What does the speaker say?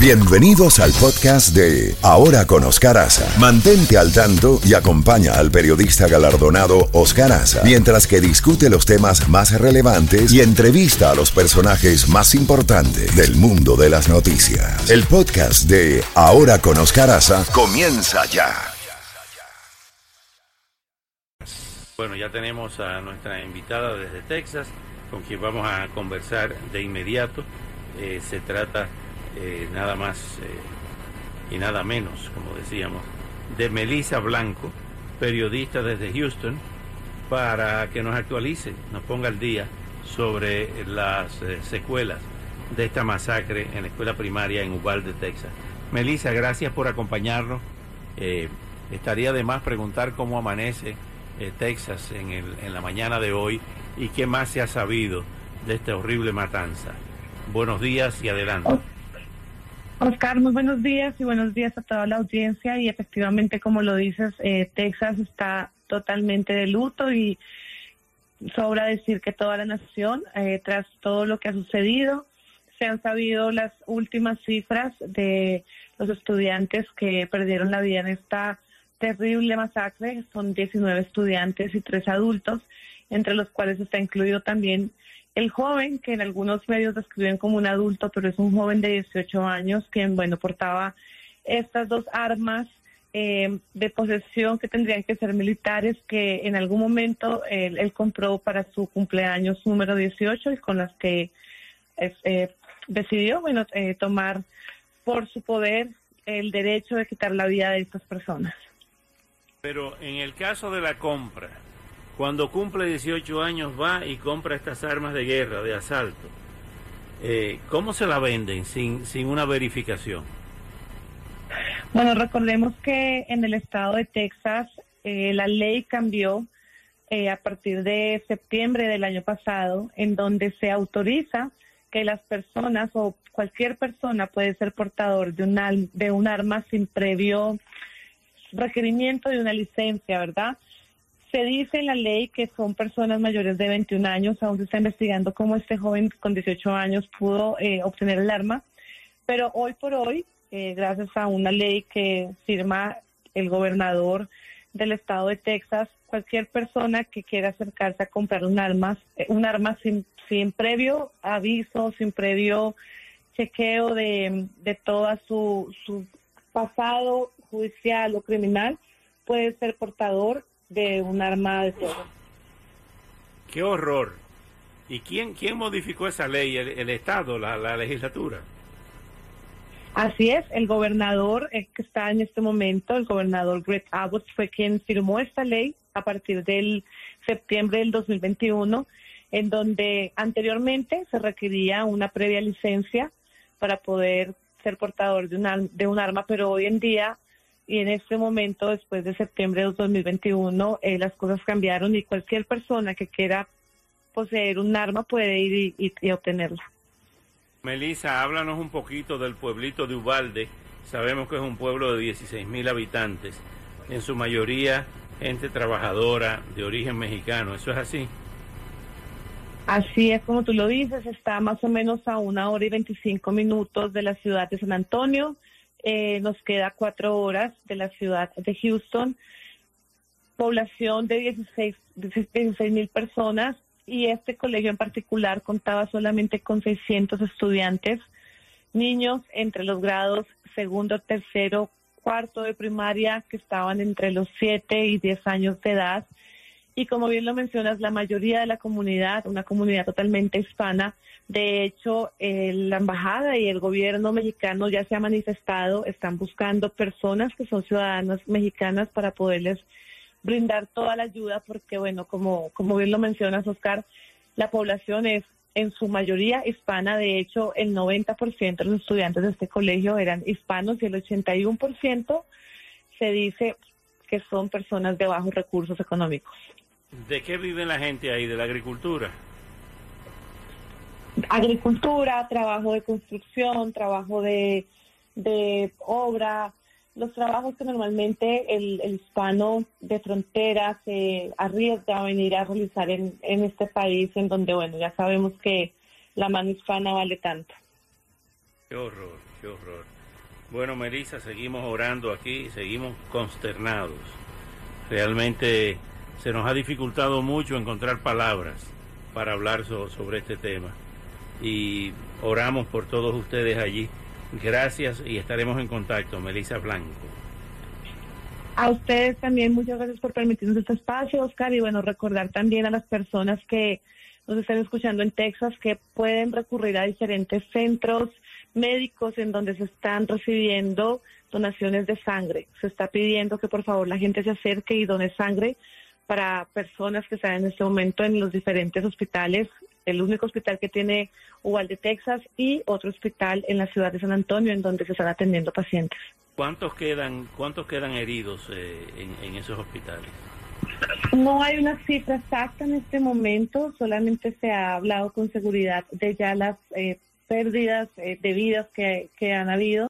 Bienvenidos al podcast de Ahora con Oscar Aza. Mantente al tanto y acompaña al periodista galardonado Oscar Aza mientras que discute los temas más relevantes y entrevista a los personajes más importantes del mundo de las noticias. El podcast de Ahora con Oscar Aza comienza ya. Bueno, ya tenemos a nuestra invitada desde Texas, con quien vamos a conversar de inmediato. Eh, se trata eh, nada más eh, y nada menos, como decíamos, de Melissa Blanco, periodista desde Houston, para que nos actualice, nos ponga al día sobre las eh, secuelas de esta masacre en la escuela primaria en Uvalde, Texas. Melissa, gracias por acompañarnos. estaría de más preguntar cómo amanece Texas en, el, en la mañana de hoy y qué más se ha sabido de esta horrible matanza. Buenos días y adelante. Oscar, muy buenos días y buenos días a toda la audiencia. Y efectivamente, como lo dices, eh, Texas está totalmente de luto y sobra decir que toda la nación, eh, tras todo lo que ha sucedido, se han sabido las últimas cifras de los estudiantes que perdieron la vida en esta terrible masacre. Son 19 estudiantes y tres adultos, entre los cuales está incluido también el joven, que en algunos medios describen como un adulto, pero es un joven de 18 años, quien, bueno, portaba estas dos armas eh, de posesión que tendrían que ser militares, que en algún momento él, compró para su cumpleaños número 18 y con las que eh, decidió, bueno, eh, tomar por su poder el derecho de quitar la vida de estas personas. Pero en el caso de la compra, cuando cumple 18 años va y compra estas armas de guerra, de asalto. Eh, ¿Cómo se la venden sin, sin una verificación? Bueno, recordemos que en el estado de Texas eh, la ley cambió eh, a partir de septiembre del año pasado, en donde se autoriza que las personas o cualquier persona puede ser portador de un, de un arma sin previo requerimiento de una licencia, ¿verdad? Se dice en la ley que son personas mayores de 21 años, aún se está investigando cómo este joven con 18 años pudo eh, obtener el arma, pero hoy por hoy, eh, gracias a una ley que firma el gobernador del estado de Texas, cualquier persona que quiera acercarse a comprar un arma, eh, un arma sin, sin previo aviso, sin previo chequeo de, de todo su, su pasado judicial o criminal, puede ser portador de un arma de fuego. ¡Qué horror! ¿Y quién, quién modificó esa ley? ¿El, Estado, la, legislatura? Así es, el gobernador que está en este momento, el gobernador Greg Abbott, fue quien firmó esta ley a partir del septiembre del 2021, en donde anteriormente se requería una previa licencia para poder ser portador de un, de un arma, pero hoy en día y en este momento, después de septiembre de 2021, eh, las cosas cambiaron y cualquier persona que quiera poseer un arma puede ir y, obtenerla. Melissa, háblanos un poquito del pueblito de Ubalde. Sabemos que es un pueblo de 16 mil habitantes, en su mayoría gente trabajadora de origen mexicano. ¿Eso es así? Así es como tú lo dices, está más o menos a una hora y 25 minutos de la ciudad de San Antonio. Eh, nos queda cuatro horas de la ciudad de Houston, población de 16 mil personas y este colegio en particular contaba solamente con 600 estudiantes, niños entre los grados segundo, tercero, cuarto de primaria que estaban entre los 7 y 10 años de edad. Y como bien lo mencionas, la mayoría de la comunidad, una comunidad totalmente hispana, de hecho, la embajada y el gobierno mexicano ya se ha manifestado, están buscando personas que son ciudadanas mexicanas para poderles brindar toda la ayuda, porque bueno, como, como bien lo mencionas, Oscar, la población es en su mayoría hispana, de hecho, el 90% de los estudiantes de este colegio eran hispanos y el 81% se dice que son personas de bajos recursos económicos. ¿De qué vive la gente ahí? ¿De la agricultura? agricultura, trabajo de construcción, trabajo de, obra, los trabajos que normalmente el, hispano de frontera se arriesga a venir a realizar en, en este país, en donde, bueno, ya sabemos que la mano hispana vale tanto. Qué horror. Qué horror. Bueno, Melissa, seguimos orando aquí, seguimos consternados. Realmente se nos ha dificultado mucho encontrar palabras para hablar sobre este tema. Y oramos por todos ustedes allí. Gracias y estaremos en contacto. Melissa Blanco. A ustedes también muchas gracias por permitirnos este espacio, Oscar, y bueno, recordar también a las personas que nos están escuchando en Texas que pueden recurrir a diferentes centros médicos en donde se están recibiendo donaciones de sangre. Se está pidiendo que por favor la gente se acerque y done sangre para personas que están en este momento en los diferentes hospitales, el único hospital que tiene de Texas, y otro hospital en la ciudad de San Antonio, en donde se están atendiendo pacientes. ¿Cuántos quedan, cuántos quedan heridos eh, en, esos hospitales? No hay una cifra exacta en este momento, solamente se ha hablado con seguridad de ya las eh, pérdidas eh, de vidas que, que han habido